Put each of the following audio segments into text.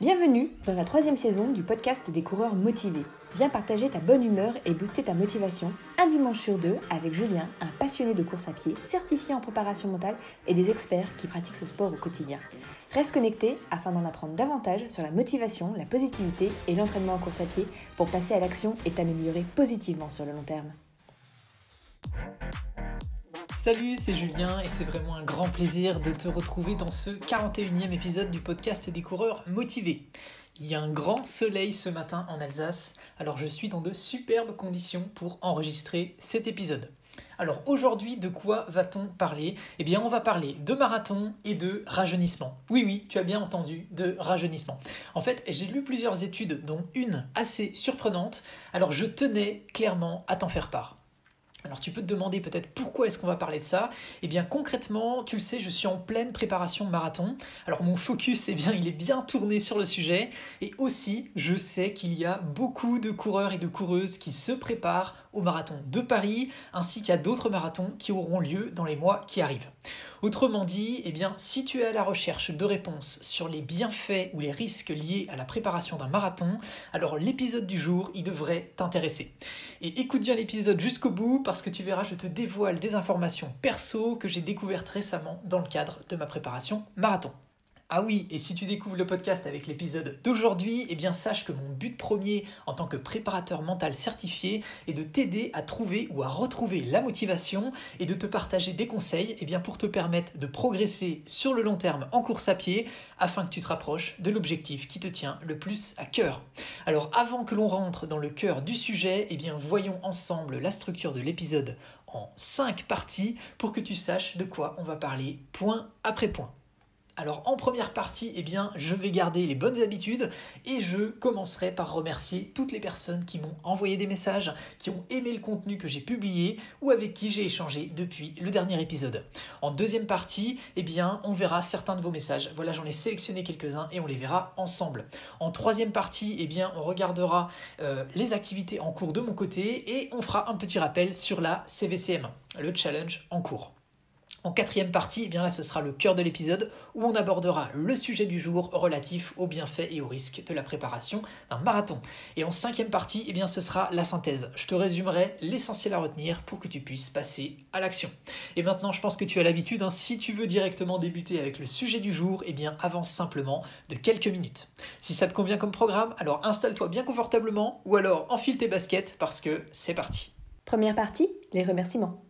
Bienvenue dans la troisième saison du podcast des coureurs motivés. Viens partager ta bonne humeur et booster ta motivation un dimanche sur deux avec Julien, un passionné de course à pied, certifié en préparation mentale et des experts qui pratiquent ce sport au quotidien. Reste connecté afin d'en apprendre davantage sur la motivation, la positivité et l'entraînement en course à pied pour passer à l'action et t'améliorer positivement sur le long terme. Salut, c'est Julien et c'est vraiment un grand plaisir de te retrouver dans ce 41e épisode du podcast des coureurs motivés. Il y a un grand soleil ce matin en Alsace, alors je suis dans de superbes conditions pour enregistrer cet épisode. Alors aujourd'hui, de quoi va-t-on parler? Eh bien, on va parler de marathon et de rajeunissement. Oui, oui, tu as bien entendu, de rajeunissement. En fait, j'ai lu plusieurs études, dont une assez surprenante, alors je tenais clairement à t'en faire part. Alors tu peux te demander peut-être pourquoi est-ce qu'on va parler de ça Eh bien concrètement, tu le sais, je suis en pleine préparation marathon. Alors mon focus, eh bien, il est bien tourné sur le sujet. Et aussi, je sais qu'il y a beaucoup de coureurs et de coureuses qui se préparent au marathon de Paris, ainsi qu'à d'autres marathons qui auront lieu dans les mois qui arrivent. Autrement dit, eh bien, si tu es à la recherche de réponses sur les bienfaits ou les risques liés à la préparation d'un marathon, alors l'épisode du jour, il devrait t'intéresser. Et écoute bien l'épisode jusqu'au bout parce que tu verras, je te dévoile des informations perso que j'ai découvertes récemment dans le cadre de ma préparation marathon. Ah oui, et si tu découvres le podcast avec l'épisode d'aujourd'hui, eh bien sache que mon but premier en tant que préparateur mental certifié est de t'aider à trouver ou à retrouver la motivation et de te partager des conseils eh pour te permettre de progresser sur le long terme en course à pied afin que tu te rapproches de l'objectif qui te tient le plus à cœur. Alors avant que l'on rentre dans le cœur du sujet, eh bien voyons ensemble la structure de l'épisode en 5 parties pour que tu saches de quoi on va parler point après point. Alors en première partie, eh bien, je vais garder les bonnes habitudes et je commencerai par remercier toutes les personnes qui m'ont envoyé des messages, qui ont aimé le contenu que j'ai publié ou avec qui j'ai échangé depuis le dernier épisode. En deuxième partie, eh bien, on verra certains de vos messages. Voilà, j'en ai sélectionné quelques-uns et on les verra ensemble. En troisième partie, eh bien, on regardera euh, les activités en cours de mon côté et on fera un petit rappel sur la CVCM, le challenge en cours. En quatrième partie, eh bien ce sera le cœur de l'épisode où on abordera le sujet du jour relatif aux bienfaits et aux risques de la préparation d'un marathon. Et en cinquième partie, eh bien, ce sera la synthèse. Je te résumerai l'essentiel à retenir pour que tu puisses passer à l'action. Et maintenant, je pense que tu as l'habitude, hein, si tu veux directement débuter avec le sujet du jour, eh bien, avance simplement de quelques minutes. Si ça te convient comme programme, alors installe-toi bien confortablement ou alors enfile tes baskets parce que c'est parti. Première partie, les remerciements.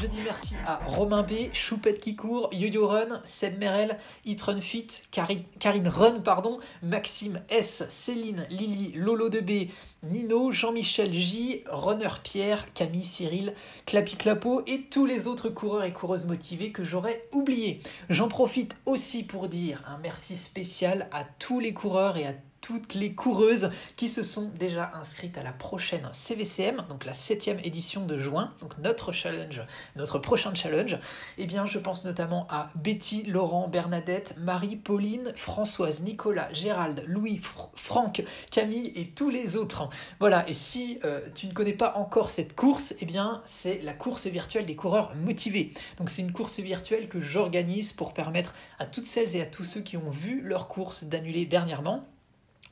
Je dis merci à Romain B, Choupette qui court, Yo-Yo Run, Seb Merel, Eat Run Fit, Karine, Run, pardon, Maxime S, Céline, Lily, Lolo de B, Nino, Jean-Michel J, Runner Pierre, Camille Cyril, Clapi Clapo et tous les autres coureurs et coureuses motivés que j'aurais oubliés. J'en profite aussi pour dire un merci spécial à tous les coureurs et à toutes les coureuses qui se sont déjà inscrites à la prochaine CVCM, donc la septième édition de juin, donc notre challenge, notre prochain challenge. Eh bien, je pense notamment à Betty, Laurent, Bernadette, Marie, Pauline, Françoise, Nicolas, Gérald, Louis, Franck, Camille et tous les autres. Voilà, et si euh, tu ne connais pas encore cette course, eh bien, c'est la course virtuelle des coureurs motivés. Donc, c'est une course virtuelle que j'organise pour permettre à toutes celles et à tous ceux qui ont vu leur course d'annuler dernièrement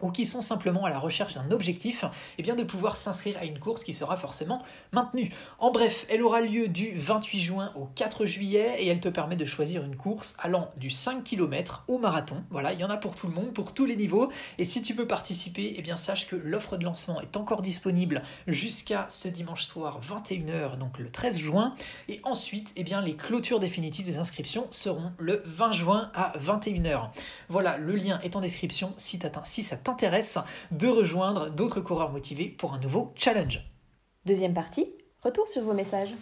ou qui sont simplement à la recherche d'un objectif, eh bien de pouvoir s'inscrire à une course qui sera forcément maintenue. En bref, elle aura lieu du 28 juin au 4 juillet et elle te permet de choisir une course allant du 5 km au marathon. Voilà, il y en a pour tout le monde, pour tous les niveaux. Et si tu veux participer, eh bien sache que l'offre de lancement est encore disponible jusqu'à ce dimanche soir 21h, donc le 13 juin. Et ensuite, eh bien les clôtures définitives des inscriptions seront le 20 juin à 21h. Voilà, le lien est en description si, si ça t'intéresse de rejoindre d'autres coureurs motivés pour un nouveau challenge. Deuxième partie, retour sur vos messages.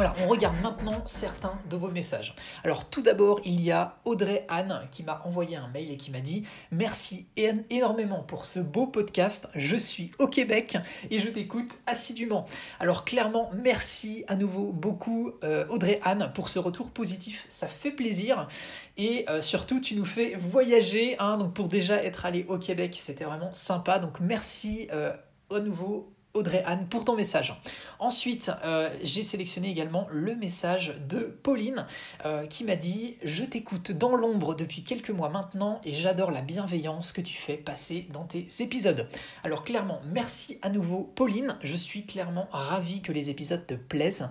Voilà, on regarde maintenant certains de vos messages. Alors tout d'abord, il y a Audrey Anne qui m'a envoyé un mail et qui m'a dit Merci énormément pour ce beau podcast. Je suis au Québec et je t'écoute assidûment. Alors clairement, merci à nouveau beaucoup euh, Audrey Anne pour ce retour positif. Ça fait plaisir et euh, surtout tu nous fais voyager. Hein, donc pour déjà être allé au Québec, c'était vraiment sympa. Donc merci. Euh, à nouveau Audrey Anne pour ton message. Ensuite, euh, j'ai sélectionné également le message de Pauline euh, qui m'a dit Je t'écoute dans l'ombre depuis quelques mois maintenant et j'adore la bienveillance que tu fais passer dans tes épisodes. Alors clairement, merci à nouveau Pauline, je suis clairement ravi que les épisodes te plaisent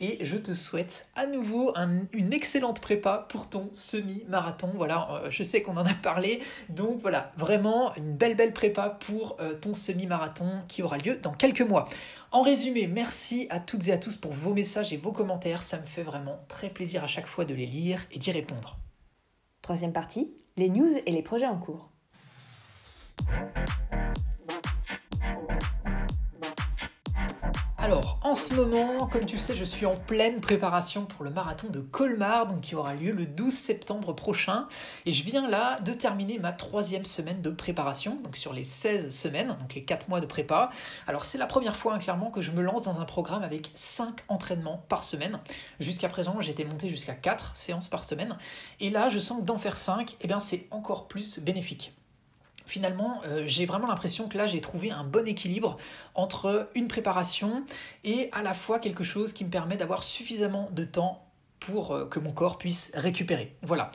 et je te souhaite à nouveau une excellente prépa pour ton semi-marathon. Voilà, euh, je sais qu'on en a parlé, donc voilà, vraiment une belle belle prépa pour euh, ton semi-marathon qui aura lieu dans quelques mois. En résumé, merci à toutes et à tous pour vos messages et vos commentaires, ça me fait vraiment très plaisir à chaque fois de les lire et d'y répondre. Troisième partie, les news et les projets en cours. Alors, en ce moment, comme tu le sais, je suis en pleine préparation pour le marathon de Colmar, qui aura lieu le 12 septembre prochain. Et je viens là de terminer ma troisième semaine de préparation, donc sur les 16 semaines, donc les 4 mois de prépa. Alors, c'est la première fois, hein, clairement, que je me lance dans un programme avec 5 entraînements par semaine. Jusqu'à présent, j'étais monté jusqu'à 4 séances par semaine. Et là, je sens que d'en faire 5, eh bien, c'est encore plus bénéfique finalement, euh, j'ai vraiment l'impression que là, j'ai trouvé un bon équilibre entre une préparation et à la fois quelque chose qui me permet d'avoir suffisamment de temps pour euh, que mon corps puisse récupérer. Voilà.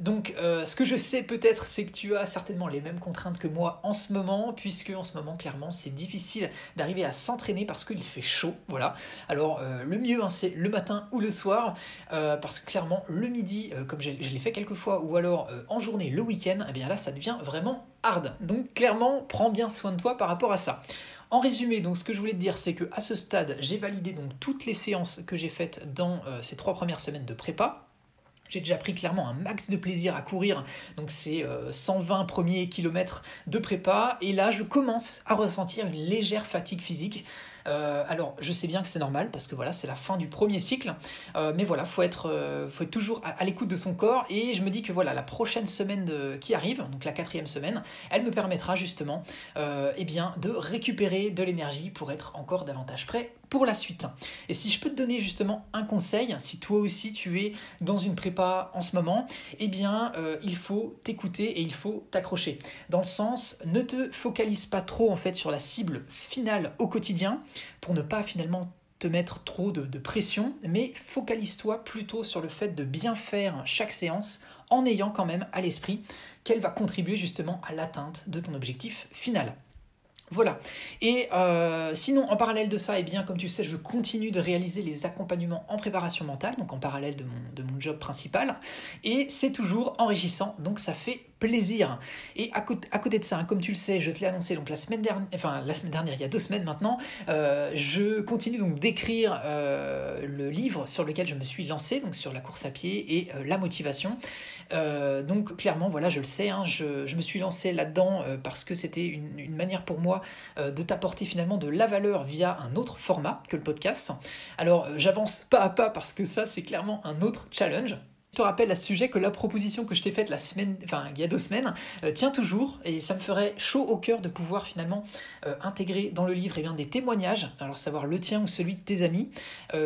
Donc euh, ce que je sais peut-être, c'est que tu as certainement les mêmes contraintes que moi en ce moment, puisque en ce moment, clairement, c'est difficile d'arriver à s'entraîner parce qu'il fait chaud. Voilà. Alors euh, le mieux, hein, c'est le matin ou le soir, parce que clairement, le midi, comme je, l'ai fait quelques fois, ou alors en journée, le week-end, eh bien là, ça devient vraiment hard. Donc clairement, prends bien soin de toi par rapport à ça. En résumé, donc ce que je voulais te dire, c'est que à ce stade, j'ai validé donc toutes les séances que j'ai faites dans euh, ces trois premières semaines de prépa. J'ai déjà pris clairement un max de plaisir à courir, donc c'est 120 euh, premiers kilomètres de prépa, et là je commence à ressentir une légère fatigue physique. Euh, alors, je sais bien que c'est normal parce que voilà, c'est la fin du premier cycle, euh, mais voilà, faut être, euh, faut être toujours à, l'écoute de son corps. Et je me dis que voilà, la prochaine semaine qui arrive, donc la quatrième semaine, elle me permettra justement, eh bien, de récupérer de l'énergie pour être encore davantage prêt pour la suite. Et si je peux te donner justement un conseil, si toi aussi tu es dans une prépa en ce moment, eh bien il faut t'écouter et il faut t'accrocher. Dans le sens, ne te focalise pas trop en fait sur la cible finale au quotidien, pour ne pas finalement te mettre trop de, pression, mais focalise-toi plutôt sur le fait de bien faire chaque séance en ayant quand même à l'esprit qu'elle va contribuer justement à l'atteinte de ton objectif final. Voilà. Et euh, sinon, en parallèle de ça, et eh bien, comme tu sais, je continue de réaliser les accompagnements en préparation mentale, donc en parallèle de mon, job principal. Et c'est toujours enrichissant, donc ça fait plaisir. Et à côté, à côté de ça, hein, comme tu le sais, je te l'ai annoncé donc la semaine dernière, enfin la semaine dernière, il y a deux semaines maintenant, euh, je continue donc d'écrire euh, le livre sur lequel je me suis lancé, donc sur la course à pied et la motivation. Donc clairement, voilà, je le sais, hein, je, me suis lancé là-dedans parce que c'était une, manière pour moi euh, de t'apporter finalement de la valeur via un autre format que le podcast. Alors euh, j'avance pas à pas parce que ça c'est clairement un autre challenge. Je te rappelle à ce sujet que la proposition que je t'ai faite la semaine, enfin il y a deux semaines, euh, tient toujours et ça me ferait chaud au cœur de pouvoir finalement intégrer dans le livre eh des témoignages, alors savoir le tien ou celui de tes amis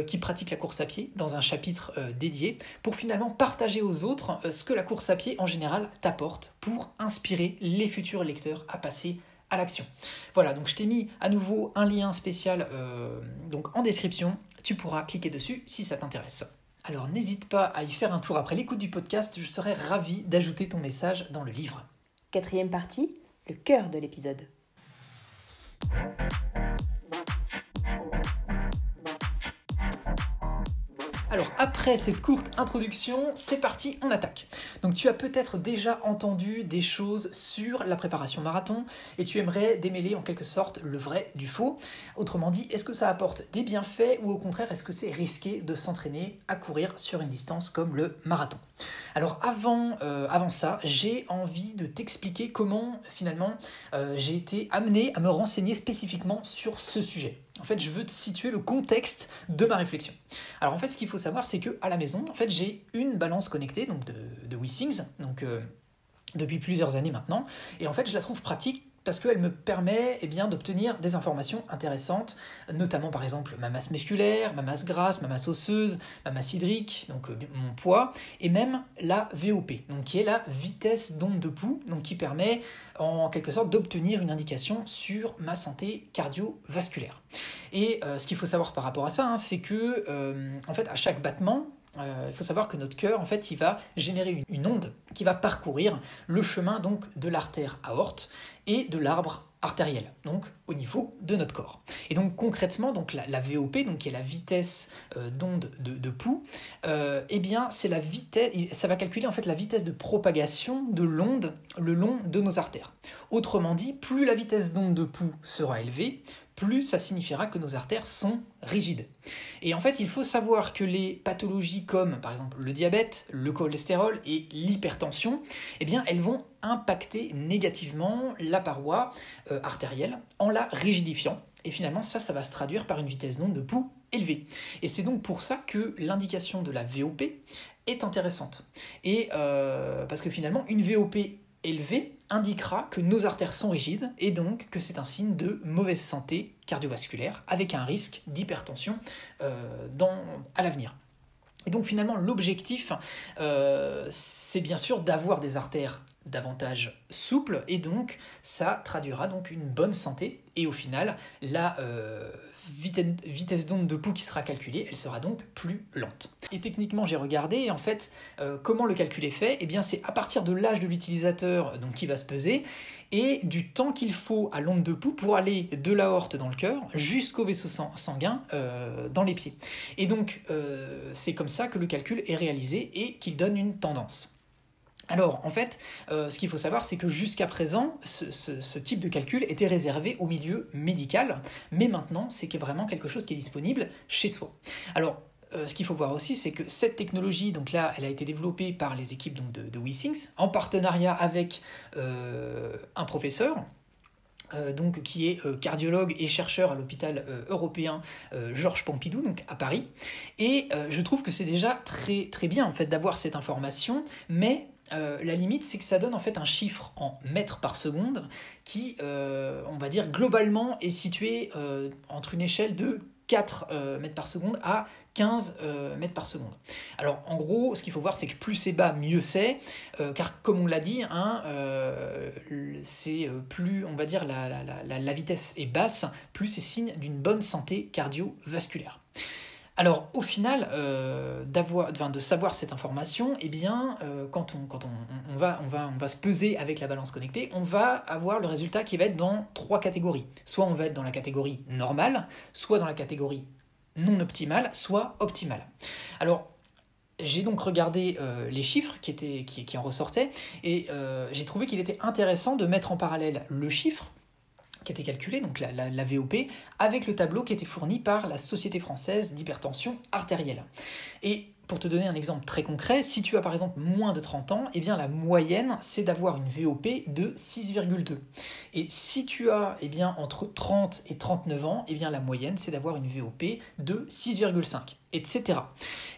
qui pratiquent la course à pied dans un chapitre dédié pour finalement partager aux autres ce que la course à pied en général t'apporte pour inspirer les futurs lecteurs à passer à l'action. Voilà, donc je t'ai mis à nouveau un lien spécial euh, donc en description. Tu pourras cliquer dessus si ça t'intéresse. Alors n'hésite pas à y faire un tour après l'écoute du podcast, je serais ravi d'ajouter ton message dans le livre. Quatrième partie, le cœur de l'épisode. Alors après cette courte introduction, c'est parti, on attaque. Donc tu as peut-être déjà entendu des choses sur la préparation marathon et tu aimerais démêler en quelque sorte le vrai du faux. Autrement dit, est-ce que ça apporte des bienfaits ou au contraire est-ce que c'est risqué de s'entraîner à courir sur une distance comme le marathon? Alors avant, euh, avant ça, j'ai envie de t'expliquer comment finalement euh, j'ai été amené à me renseigner spécifiquement sur ce sujet. En fait, je veux te situer le contexte de ma réflexion. Alors en fait, ce qu'il faut savoir, c'est que à la maison, en fait, j'ai une balance connectée donc de, de donc euh, depuis plusieurs années maintenant, et en fait, je la trouve pratique parce qu'elle me permet eh bien, d'obtenir des informations intéressantes, notamment par exemple ma masse musculaire, ma masse grasse, ma masse osseuse, ma masse hydrique, donc euh, mon poids, et même la VOP, donc qui est la vitesse d'onde de pouls, donc qui permet en quelque sorte d'obtenir une indication sur ma santé cardiovasculaire. Et euh, ce qu'il faut savoir par rapport à ça, hein, c'est que euh, en fait à chaque battement, il faut savoir que notre cœur, en fait, il va générer une, onde qui va parcourir le chemin donc de l'artère aorte et de l'arbre artériel, donc au niveau de notre corps. Et donc concrètement, donc la, VOP, donc qui est la vitesse euh, d'onde de, pouls, euh, eh bien c'est la vitesse, ça va calculer en fait la vitesse de propagation de l'onde le long de nos artères. Autrement dit, plus la vitesse d'onde de pouls sera élevée, plus ça signifiera que nos artères sont rigides. Et en fait, il faut savoir que les pathologies comme par exemple le diabète, le cholestérol et l'hypertension, eh bien, elles vont impacter négativement la paroi euh, artérielle en la rigidifiant. Et finalement, ça, ça va se traduire par une vitesse d'onde de pouls élevée. Et c'est donc pour ça que l'indication de la VOP est intéressante. Et euh, parce que finalement, une VOP élevé indiquera que nos artères sont rigides et donc que c'est un signe de mauvaise santé cardiovasculaire avec un risque d'hypertension euh, à l'avenir. Et donc finalement l'objectif c'est bien sûr d'avoir des artères davantage souples et donc ça traduira donc une bonne santé et au final la euh, vitesse d'onde de pouls qui sera calculée, elle sera donc plus lente. Et techniquement, j'ai regardé, en fait, euh, comment le calcul est fait? Eh bien, c'est à partir de l'âge de l'utilisateur donc qui va se peser et du temps qu'il faut à l'onde de pouls pour aller de l'aorte dans le cœur jusqu'au vaisseau sanguin euh, dans les pieds. Et donc, c'est comme ça que le calcul est réalisé et qu'il donne une tendance. Alors, en fait, euh, ce qu'il faut savoir, c'est que jusqu'à présent, ce, type de calcul était réservé au milieu médical, mais maintenant, c'est vraiment quelque chose qui est disponible chez soi. Alors, euh, ce qu'il faut voir aussi, c'est que cette technologie, donc là, elle a été développée par les équipes de, de en partenariat avec euh, un professeur, donc, qui est cardiologue et chercheur à l'hôpital européen Georges Pompidou, donc à Paris. Et je trouve que c'est déjà très, très bien en fait d'avoir cette information, mais euh, la limite, c'est que ça donne en fait un chiffre en mètres par seconde qui, euh, on va dire, globalement est situé euh, entre une échelle de 4 mètres par seconde à 15 mètres par seconde. Alors en gros, ce qu'il faut voir, c'est que plus c'est bas, mieux c'est, car comme on l'a dit, hein, c'est plus, on va dire, la, la, vitesse est basse, plus c'est signe d'une bonne santé cardiovasculaire. Alors au final, euh, de savoir cette information, eh bien, euh, quand, on, va, se peser avec la balance connectée, on va avoir le résultat qui va être dans trois catégories. Soit on va être dans la catégorie normale, soit dans la catégorie non optimale, soit optimale. Alors j'ai donc regardé euh, les chiffres qui en ressortaient et j'ai trouvé qu'il était intéressant de mettre en parallèle le chiffre qui était calculé, donc la, VOP, avec le tableau qui était fourni par la Société française d'hypertension artérielle. Et pour te donner un exemple très concret, si tu as par exemple moins de 30 ans, eh bien la moyenne c'est d'avoir une VOP de 6,2. Et si tu as eh bien entre 30 et 39 ans, eh bien la moyenne c'est d'avoir une VOP de 6,5, etc.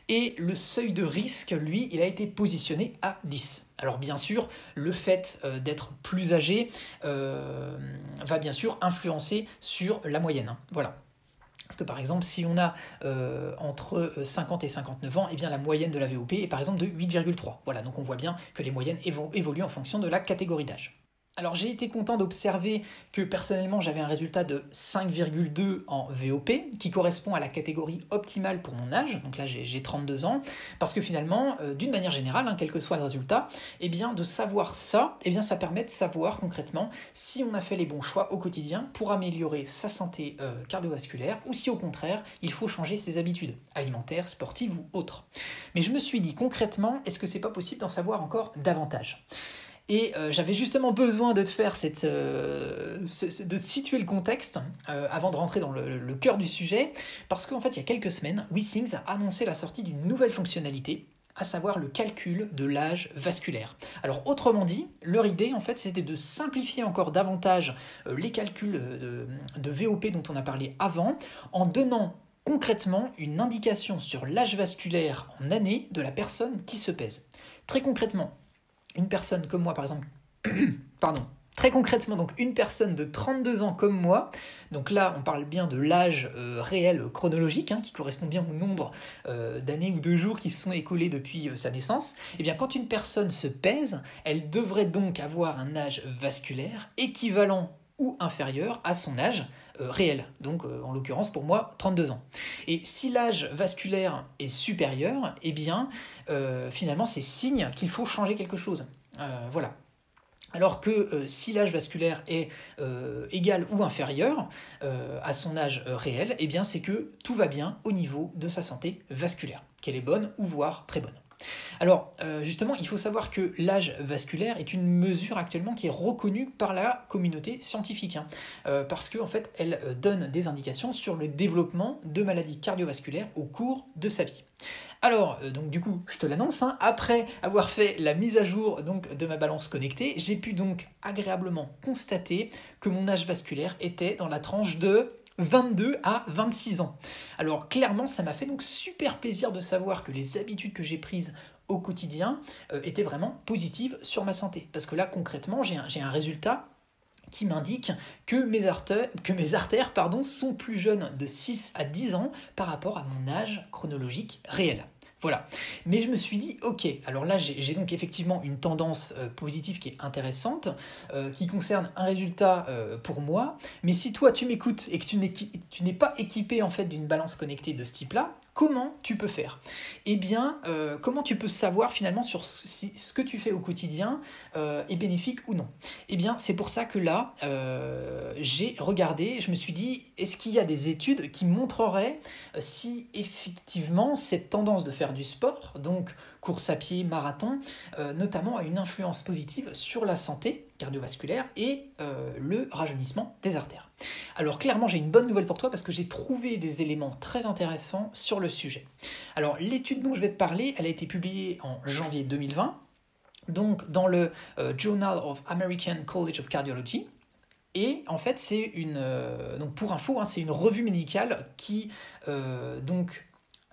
Et le seuil de risque, lui, il a été positionné à 10. Alors bien sûr, le fait euh, d'être plus âgé euh, va bien sûr influencer sur la moyenne. Hein. Voilà. Parce que par exemple, si on a euh, entre 50 et 59 ans, eh bien la moyenne de la VOP est par exemple de 8,3. Voilà, donc on voit bien que les moyennes évoluent en fonction de la catégorie d'âge. Alors j'ai été content d'observer que personnellement j'avais un résultat de 5,2 en VOP, qui correspond à la catégorie optimale pour mon âge, donc là j'ai 32 ans, parce que finalement, euh, d'une manière générale, hein, quel que soit le résultat, eh bien de savoir ça, eh bien ça permet de savoir concrètement si on a fait les bons choix au quotidien pour améliorer sa santé euh, cardiovasculaire, ou si au contraire il faut changer ses habitudes alimentaires, sportives ou autres. Mais je me suis dit concrètement, est-ce que c'est pas possible d'en savoir encore davantage? Et euh, j'avais justement besoin de te faire cette, euh, de situer le contexte euh, avant de rentrer dans le, cœur du sujet, parce qu'en fait, il y a quelques semaines, WeSings a annoncé la sortie d'une nouvelle fonctionnalité à savoir le calcul de l'âge vasculaire. Alors autrement dit, leur idée en fait c'était de simplifier encore davantage les calculs de, de VOP dont on a parlé avant en donnant concrètement une indication sur l'âge vasculaire en année de la personne qui se pèse. Très concrètement, une personne comme moi, par exemple, pardon, Très concrètement, donc une personne de 32 ans comme moi, donc là on parle bien de l'âge euh, réel chronologique, hein, qui correspond bien au nombre euh, d'années ou de jours qui se sont écoulés depuis euh, sa naissance, et eh bien quand une personne se pèse, elle devrait donc avoir un âge vasculaire équivalent ou inférieur à son âge réel. Donc en l'occurrence pour moi 32 ans. Et si l'âge vasculaire est supérieur, eh bien finalement c'est signe qu'il faut changer quelque chose. voilà. Alors que euh, si l'âge vasculaire est euh, égal ou inférieur euh, à son âge réel, eh bien c'est que tout va bien au niveau de sa santé vasculaire, qu'elle est bonne ou voire très bonne. Alors justement, il faut savoir que l'âge vasculaire est une mesure actuellement qui est reconnue par la communauté scientifique, hein, parce qu'en en fait, elle donne des indications sur le développement de maladies cardiovasculaires au cours de sa vie. Alors, euh, donc du coup, je te l'annonce, hein, après avoir fait la mise à jour donc, de ma balance connectée, j'ai pu donc agréablement constater que mon âge vasculaire était dans la tranche de 22 à 26 ans. Alors clairement, ça m'a fait donc super plaisir de savoir que les habitudes que j'ai prises au quotidien euh, étaient vraiment positives sur ma santé. Parce que là, concrètement, j'ai un, résultat qui m'indique que mes artères, que sont plus jeunes de 6 à 10 ans par rapport à mon âge chronologique réel. Voilà. Mais je me suis dit, ok, alors là j'ai donc effectivement une tendance euh, positive qui est intéressante, euh, qui concerne un résultat euh, pour moi, mais si toi tu m'écoutes et que tu n'es pas équipé en fait d'une balance connectée de ce type-là, Comment tu peux faire. Eh bien, euh, comment tu peux savoir finalement sur si ce que tu fais au quotidien euh, est bénéfique ou non. Eh bien, c'est pour ça que là, euh, j'ai regardé, je me suis dit, est-ce qu'il y a des études qui montreraient si effectivement cette tendance de faire du sport, donc course à pied, marathon, notamment a une influence positive sur la santé cardiovasculaire et euh, le rajeunissement des artères. Alors clairement, j'ai une bonne nouvelle pour toi parce que j'ai trouvé des éléments très intéressants sur le sujet. Alors l'étude dont je vais te parler, elle a été publiée en janvier 2020, donc dans le euh, Journal of American College of Cardiology. Et en fait, c'est une donc pour info, hein, c'est une revue médicale qui donc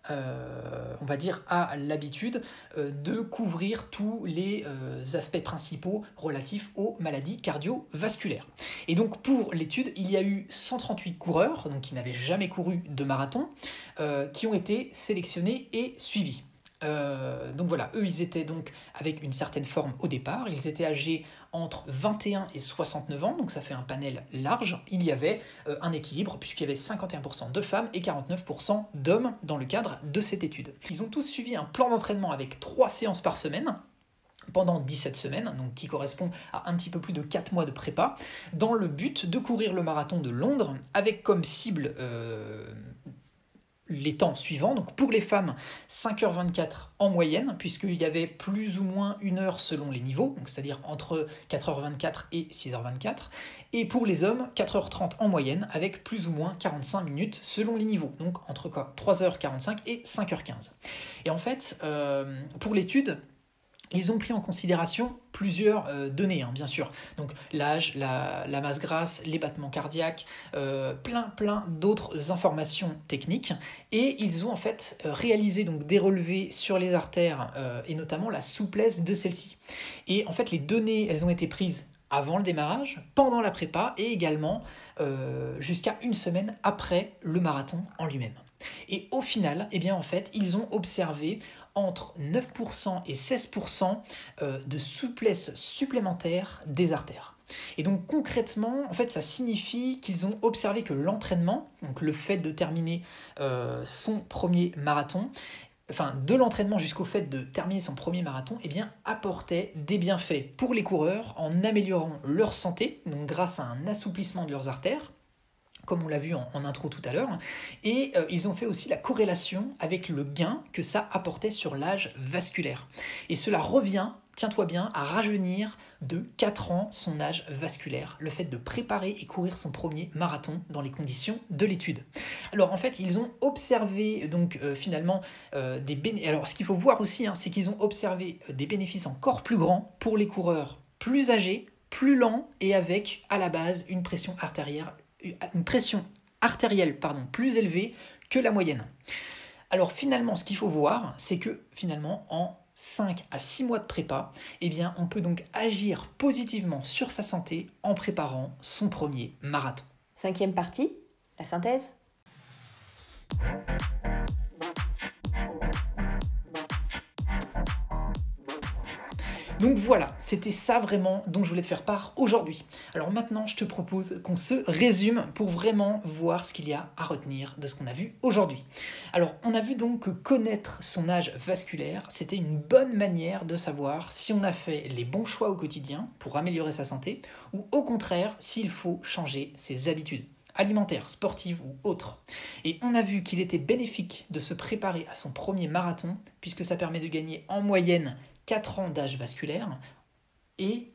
euh, on va dire, a l'habitude euh, de couvrir tous les euh, aspects principaux relatifs aux maladies cardiovasculaires. Et donc pour l'étude, il y a eu 138 coureurs, donc qui n'avaient jamais couru de marathon, qui ont été sélectionnés et suivis. Euh, donc voilà, eux ils étaient donc avec une certaine forme au départ, ils étaient âgés entre 21 et 69 ans, donc ça fait un panel large. Il y avait euh, un équilibre puisqu'il y avait 51% de femmes et 49% d'hommes dans le cadre de cette étude. Ils ont tous suivi un plan d'entraînement avec 3 séances par semaine pendant 17 semaines, donc qui correspond à un petit peu plus de 4 mois de prépa, dans le but de courir le marathon de Londres avec comme cible euh, les temps suivants. Donc pour les femmes, 5h24 en moyenne, puisqu'il y avait plus ou moins une heure selon les niveaux, c'est-à-dire entre 4h24 et 6h24. Et pour les hommes, 4h30 en moyenne, avec plus ou moins 45 minutes selon les niveaux. Donc entre quoi? 3h45 et 5h15. Et en fait, euh, pour l'étude, ils ont pris en considération plusieurs euh, données, hein, bien sûr. Donc l'âge, la, masse grasse, les battements cardiaques, euh, plein, plein d'autres informations techniques. Et ils ont en fait euh, réalisé donc des relevés sur les artères et notamment la souplesse de celles-ci. Et en fait, les données, elles ont été prises avant le démarrage, pendant la prépa et également jusqu'à une semaine après le marathon en lui-même. Et au final, eh bien en fait, ils ont observé entre 9% et 16% euh, de souplesse supplémentaire des artères. Et donc concrètement, en fait, ça signifie qu'ils ont observé que l'entraînement, donc le fait de terminer euh, son premier marathon, enfin de l'entraînement jusqu'au fait de terminer son premier marathon, eh bien apportait des bienfaits pour les coureurs en améliorant leur santé, donc grâce à un assouplissement de leurs artères, comme on l'a vu en, intro tout à l'heure, et euh, ils ont fait aussi la corrélation avec le gain que ça apportait sur l'âge vasculaire. Et cela revient, tiens-toi bien, à rajeunir de 4 ans son âge vasculaire, le fait de préparer et courir son premier marathon dans les conditions de l'étude. Alors en fait, ils ont observé donc euh, finalement euh, des bénéfices. Alors ce qu'il faut voir aussi, hein, c'est qu'ils ont observé des bénéfices encore plus grands pour les coureurs plus âgés, plus lents et avec à la base une pression artérielle une pression artérielle pardon, plus élevée que la moyenne. Alors finalement, ce qu'il faut voir, c'est que finalement, en 5 à 6 mois de prépa, eh bien, on peut donc agir positivement sur sa santé en préparant son premier marathon. Cinquième partie, la synthèse. Donc voilà, c'était ça vraiment dont je voulais te faire part aujourd'hui. Alors maintenant, je te propose qu'on se résume pour vraiment voir ce qu'il y a à retenir de ce qu'on a vu aujourd'hui. Alors, on a vu donc que connaître son âge vasculaire, c'était une bonne manière de savoir si on a fait les bons choix au quotidien pour améliorer sa santé ou au contraire s'il faut changer ses habitudes alimentaires, sportives ou autres. Et on a vu qu'il était bénéfique de se préparer à son premier marathon, puisque ça permet de gagner en moyenne 4 ans d'âge vasculaire et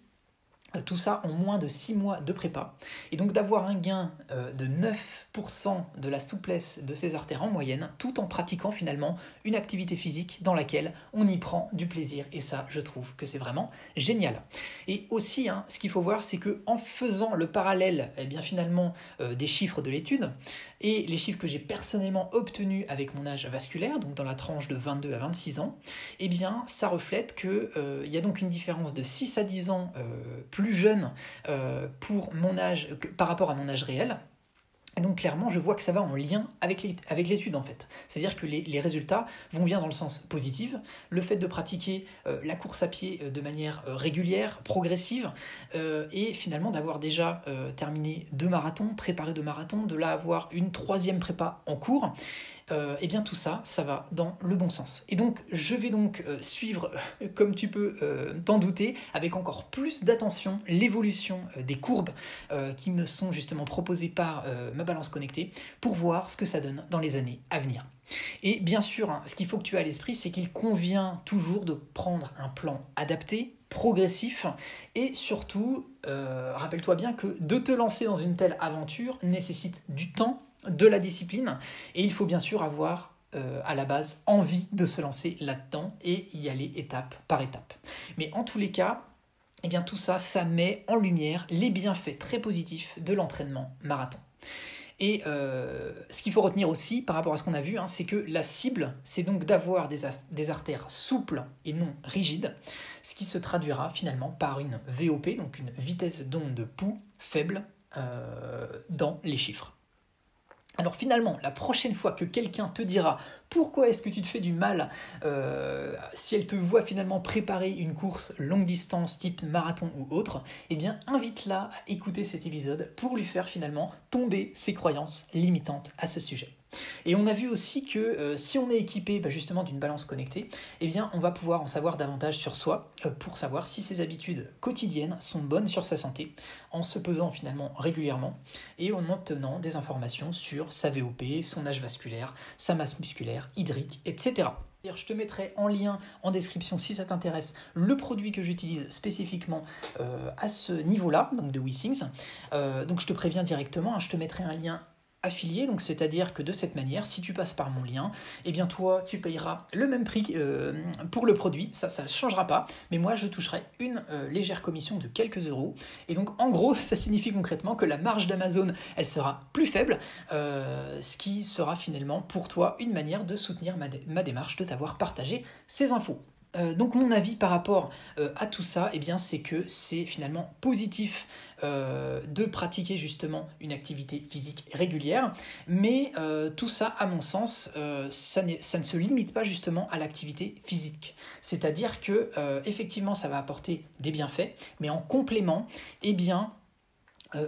euh, tout ça en moins de 6 mois de prépa. Et donc d'avoir un gain euh, de 9% de la souplesse de ses artères en moyenne, tout en pratiquant finalement une activité physique dans laquelle on y prend du plaisir. Et ça, je trouve que c'est vraiment génial. Et aussi, hein, ce qu'il faut voir, c'est que en faisant le parallèle eh bien, finalement euh, des chiffres de l'étude et les chiffres que j'ai personnellement obtenus avec mon âge vasculaire, donc dans la tranche de 22 à 26 ans, eh bien ça reflète qu'il y a donc une différence de 6 à 10 ans plus plus jeune euh, par rapport à mon âge réel. Et donc clairement, je vois que ça va en lien avec l'étude en fait. C'est-à-dire que les, résultats vont bien dans le sens positif. Le fait de pratiquer euh, la course à pied euh, de manière régulière, progressive, et finalement d'avoir déjà terminé deux marathons, préparé deux marathons, de là avoir une troisième prépa en cours, euh, eh bien tout ça, ça va dans le bon sens. Et donc je vais donc euh, suivre, comme tu peux euh, t'en douter, avec encore plus d'attention l'évolution des courbes qui me sont justement proposées par ma balance connectée pour voir ce que ça donne dans les années à venir. Et bien sûr, hein, ce qu'il faut que tu aies à l'esprit, c'est qu'il convient toujours de prendre un plan adapté, progressif, et surtout, rappelle-toi bien que de te lancer dans une telle aventure nécessite du temps de la discipline. Et il faut bien sûr avoir euh, à la base envie de se lancer là-dedans et y aller étape par étape. Mais en tous les cas, eh bien tout ça, ça met en lumière les bienfaits très positifs de l'entraînement marathon. Et euh, ce qu'il faut retenir aussi par rapport à ce qu'on a vu, hein, c'est que la cible, c'est donc d'avoir des, artères souples et non rigides, ce qui se traduira finalement par une VOP, donc une vitesse d'onde de pouls faible euh, dans les chiffres. Alors finalement, la prochaine fois que quelqu'un te dira pourquoi est-ce que tu te fais du mal euh, si elle te voit finalement préparer une course longue distance type marathon ou autre, eh bien invite-la à écouter cet épisode pour lui faire finalement tomber ses croyances limitantes à ce sujet. Et on a vu aussi que euh, si on est équipé bah, justement d'une balance connectée, eh on va pouvoir en savoir davantage sur soi euh, pour savoir si ses habitudes quotidiennes sont bonnes sur sa santé, en se pesant finalement régulièrement et en obtenant des informations sur sa VOP, son âge vasculaire, sa masse musculaire, hydrique, etc. Je te mettrai en lien en description si ça t'intéresse le produit que j'utilise spécifiquement euh, à ce niveau-là, donc de WeSings. donc je te préviens directement, hein, je te mettrai un lien affilié, donc c'est-à-dire que de cette manière, si tu passes par mon lien, eh bien toi, tu payeras le même prix euh, pour le produit, ça, ça changera pas, mais moi, je toucherai une euh, légère commission de quelques euros. Et donc, en gros, ça signifie concrètement que la marge d'Amazon, elle sera plus faible, euh, ce qui sera finalement pour toi une manière de soutenir ma, ma démarche, de t'avoir partagé ces infos. Donc mon avis par rapport à tout ça, eh bien, c'est que c'est finalement positif euh, de pratiquer justement une activité physique régulière, mais tout ça, à mon sens, ça, ça, ne se limite pas justement à l'activité physique. C'est-à-dire que effectivement, ça va apporter des bienfaits, mais en complément, eh bien,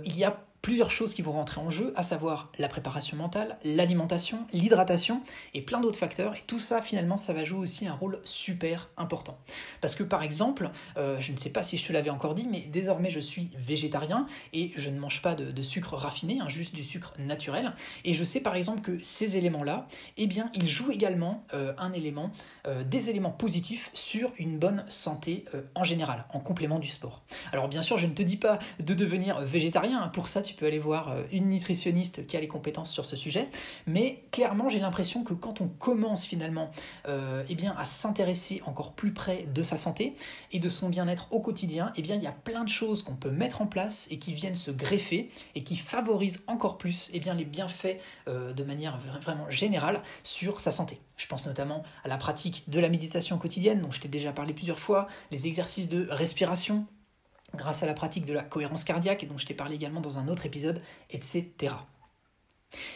il y a plusieurs choses qui vont rentrer en jeu, à savoir la préparation mentale, l'alimentation, l'hydratation et plein d'autres facteurs. Et tout ça, finalement, ça va jouer aussi un rôle super important. Parce que par exemple, euh, je ne sais pas si je te l'avais encore dit, mais désormais je suis végétarien et je ne mange pas de, sucre raffiné, hein, juste du sucre naturel. Et je sais par exemple que ces éléments-là, eh bien, ils jouent également euh, un élément, euh, des éléments positifs sur une bonne santé en général, en complément du sport. Alors bien sûr, je ne te dis pas de devenir végétarien. Hein. Pour ça, tu tu peux aller voir euh, une nutritionniste qui a les compétences sur ce sujet. Mais clairement, j'ai l'impression que quand on commence finalement euh, eh à s'intéresser encore plus près de sa santé et de son bien-être au quotidien, eh il y a plein de choses qu'on peut mettre en place et qui viennent se greffer et qui favorisent encore plus eh les bienfaits euh, de manière vraiment générale sur sa santé. Je pense notamment à la pratique de la méditation quotidienne, dont je t'ai déjà parlé plusieurs fois, les exercices de respiration, grâce à la pratique de la cohérence cardiaque, dont je t'ai parlé également dans un autre épisode, etc.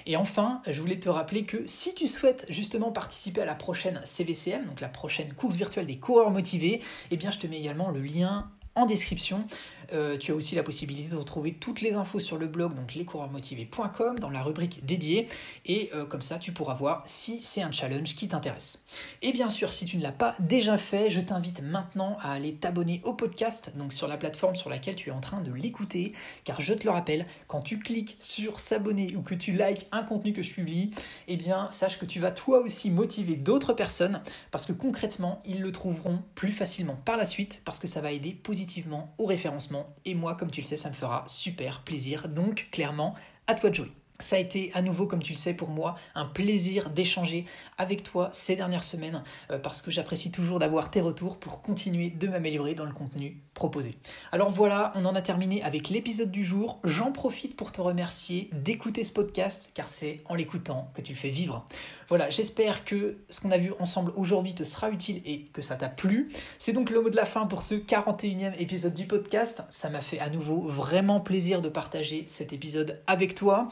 Et enfin, je voulais te rappeler que si tu souhaites justement participer à la prochaine CVCM, donc la prochaine course virtuelle des coureurs motivés, eh bien je te mets également le lien en description. Euh, tu as aussi la possibilité de retrouver toutes les infos sur le blog, donc lescoureursmotivés.com, dans la rubrique dédiée. Et euh, comme ça, tu pourras voir si c'est un challenge qui t'intéresse. Et bien sûr, si tu ne l'as pas déjà fait, je t'invite maintenant à aller t'abonner au podcast, donc sur la plateforme sur laquelle tu es en train de l'écouter. Car je te le rappelle, quand tu cliques sur s'abonner ou que tu likes un contenu que je publie, eh bien, sache que tu vas toi aussi motiver d'autres personnes parce que concrètement, ils le trouveront plus facilement par la suite parce que ça va aider positivement au référencement et moi, comme tu le sais, ça me fera super plaisir. Donc, clairement, à toi de jouer. Ça a été à nouveau, comme tu le sais, pour moi, un plaisir d'échanger avec toi ces dernières semaines euh, parce que j'apprécie toujours d'avoir tes retours pour continuer de m'améliorer dans le contenu proposé. Alors voilà, on en a terminé avec l'épisode du jour. J'en profite pour te remercier d'écouter ce podcast car c'est en l'écoutant que tu le fais vivre. Voilà, j'espère que ce qu'on a vu ensemble aujourd'hui te sera utile et que ça t'a plu. C'est donc le mot de la fin pour ce 41e épisode du podcast. Ça m'a fait à nouveau vraiment plaisir de partager cet épisode avec toi.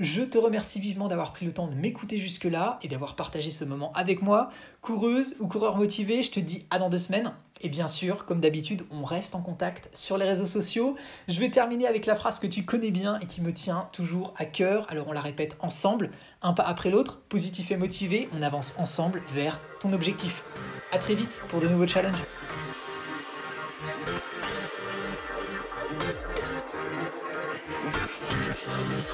Je te remercie vivement d'avoir pris le temps de m'écouter jusque-là et d'avoir partagé ce moment avec moi. Coureuse ou coureur motivé, je te dis à dans deux semaines. Et bien sûr, comme d'habitude, on reste en contact sur les réseaux sociaux. Je vais terminer avec la phrase que tu connais bien et qui me tient toujours à cœur. Alors on la répète ensemble, un pas après l'autre, positif et motivé, on avance ensemble vers ton objectif. A très vite pour de nouveaux challenges. Oh.